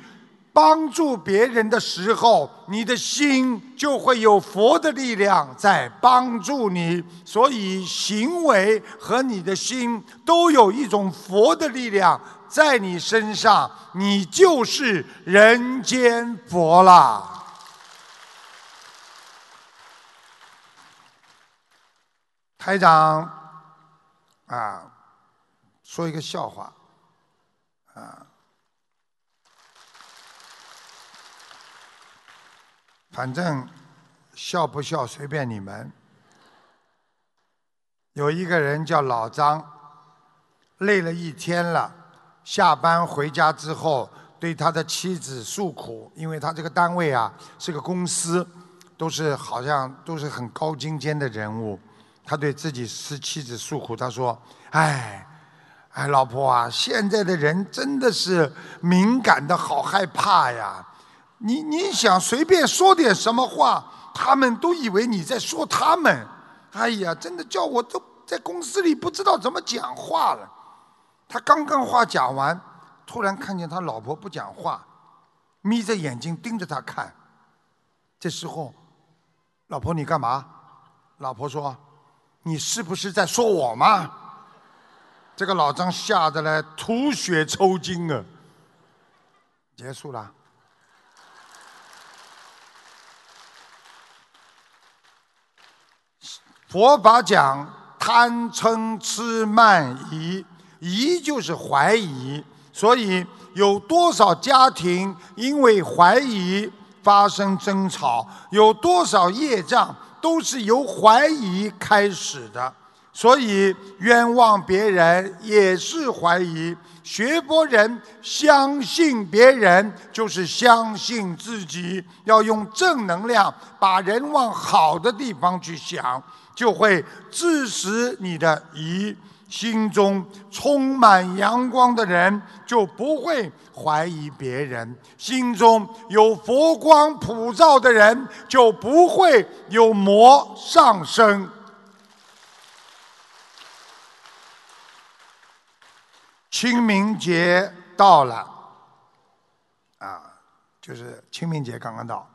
帮助别人的时候，你的心就会有佛的力量在帮助你，所以行为和你的心都有一种佛的力量在你身上，你就是人间佛了。台长，啊，说一个笑话，啊。反正笑不笑随便你们。有一个人叫老张，累了一天了，下班回家之后对他的妻子诉苦，因为他这个单位啊是个公司，都是好像都是很高精尖的人物。他对自己是妻子诉苦，他说：“哎，哎，老婆啊，现在的人真的是敏感的好害怕呀。”你你想随便说点什么话，他们都以为你在说他们。哎呀，真的叫我都在公司里不知道怎么讲话了。他刚刚话讲完，突然看见他老婆不讲话，眯着眼睛盯着他看。这时候，老婆你干嘛？老婆说：“你是不是在说我吗？”这个老张吓得来吐血抽筋啊！结束了。佛法讲贪嗔痴慢疑，疑就是怀疑，所以有多少家庭因为怀疑发生争吵，有多少业障都是由怀疑开始的。所以冤枉别人也是怀疑。学佛人相信别人，就是相信自己。要用正能量，把人往好的地方去想。就会致使你的疑心中充满阳光的人，就不会怀疑别人；心中有佛光普照的人，就不会有魔上升。清明节到了，啊，就是清明节刚刚到，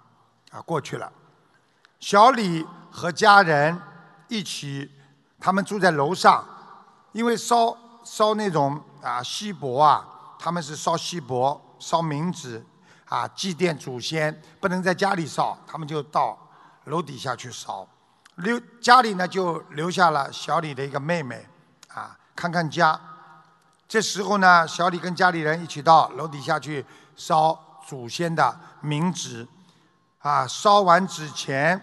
啊，过去了。小李和家人。一起，他们住在楼上，因为烧烧那种啊锡箔啊，他们是烧锡箔、烧冥纸啊，祭奠祖先，不能在家里烧，他们就到楼底下去烧。留家里呢，就留下了小李的一个妹妹啊，看看家。这时候呢，小李跟家里人一起到楼底下去烧祖先的冥纸啊，烧完纸钱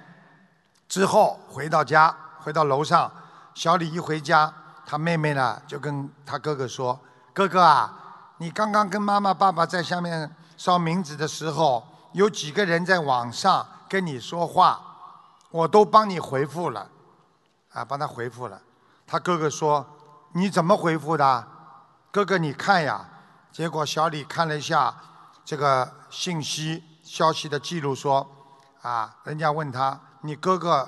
之后回到家。回到楼上，小李一回家，他妹妹呢就跟他哥哥说：“哥哥啊，你刚刚跟妈妈、爸爸在下面烧冥纸的时候，有几个人在网上跟你说话，我都帮你回复了，啊，帮他回复了。他哥哥说：“你怎么回复的？哥哥你看呀。”结果小李看了一下这个信息消息的记录，说：“啊，人家问他你哥哥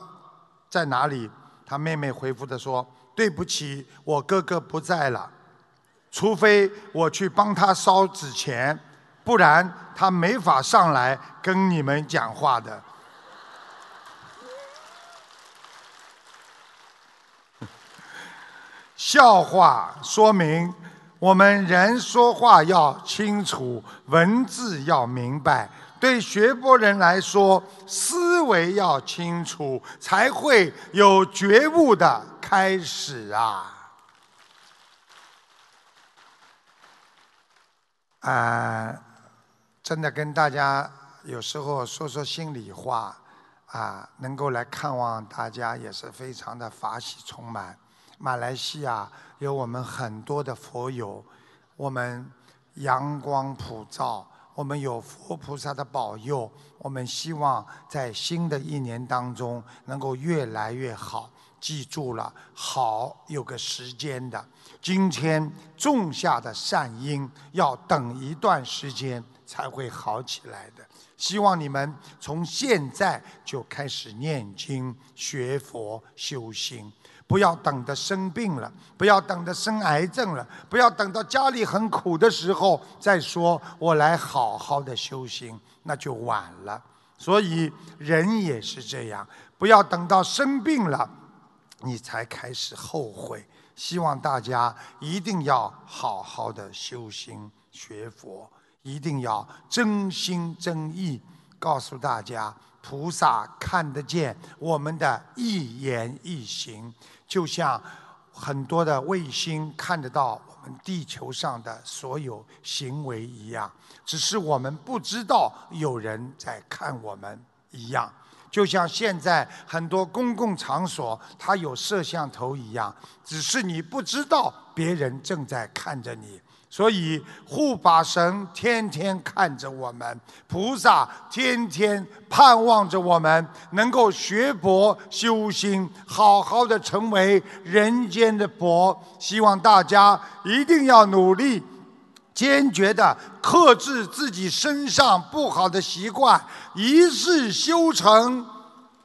在哪里？”他妹妹回复的说：“对不起，我哥哥不在了。”除非我去帮他烧纸钱，不然他没法上来跟你们讲话的。笑话说明，我们人说话要清楚，文字要明白。对学佛人来说，思维要清楚，才会有觉悟的开始啊。啊，真的跟大家有时候说说心里话，啊，能够来看望大家也是非常的法喜充满。马来西亚有我们很多的佛友，我们阳光普照，我们有佛菩萨的保佑，我们希望在新的一年当中能够越来越好。记住了，好有个时间的。今天种下的善因，要等一段时间才会好起来的。希望你们从现在就开始念经、学佛、修心，不要等着生病了，不要等着生癌症了，不要等到家里很苦的时候再说我来好好的修心，那就晚了。所以人也是这样，不要等到生病了。你才开始后悔。希望大家一定要好好的修心学佛，一定要真心真意告诉大家，菩萨看得见我们的一言一行，就像很多的卫星看得到我们地球上的所有行为一样，只是我们不知道有人在看我们一样。就像现在很多公共场所，它有摄像头一样，只是你不知道别人正在看着你。所以护法神天天看着我们，菩萨天天盼望着我们能够学佛修心，好好的成为人间的佛。希望大家一定要努力，坚决的克制自己身上不好的习惯。一世修成，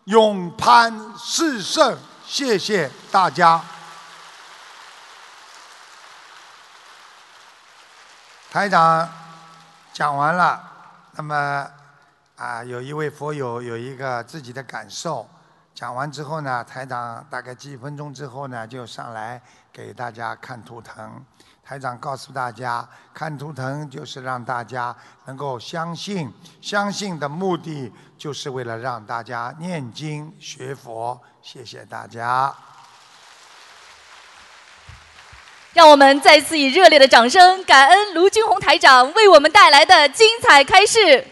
永攀世圣。谢谢大家。台长讲完了，那么啊，有一位佛友有一个自己的感受。讲完之后呢，台长大概几分钟之后呢，就上来给大家看图腾。台长告诉大家，看图腾就是让大家能够相信，相信的目的就是为了让大家念经学佛。谢谢大家。让我们再次以热烈的掌声，感恩卢军红台长为我们带来的精彩开示。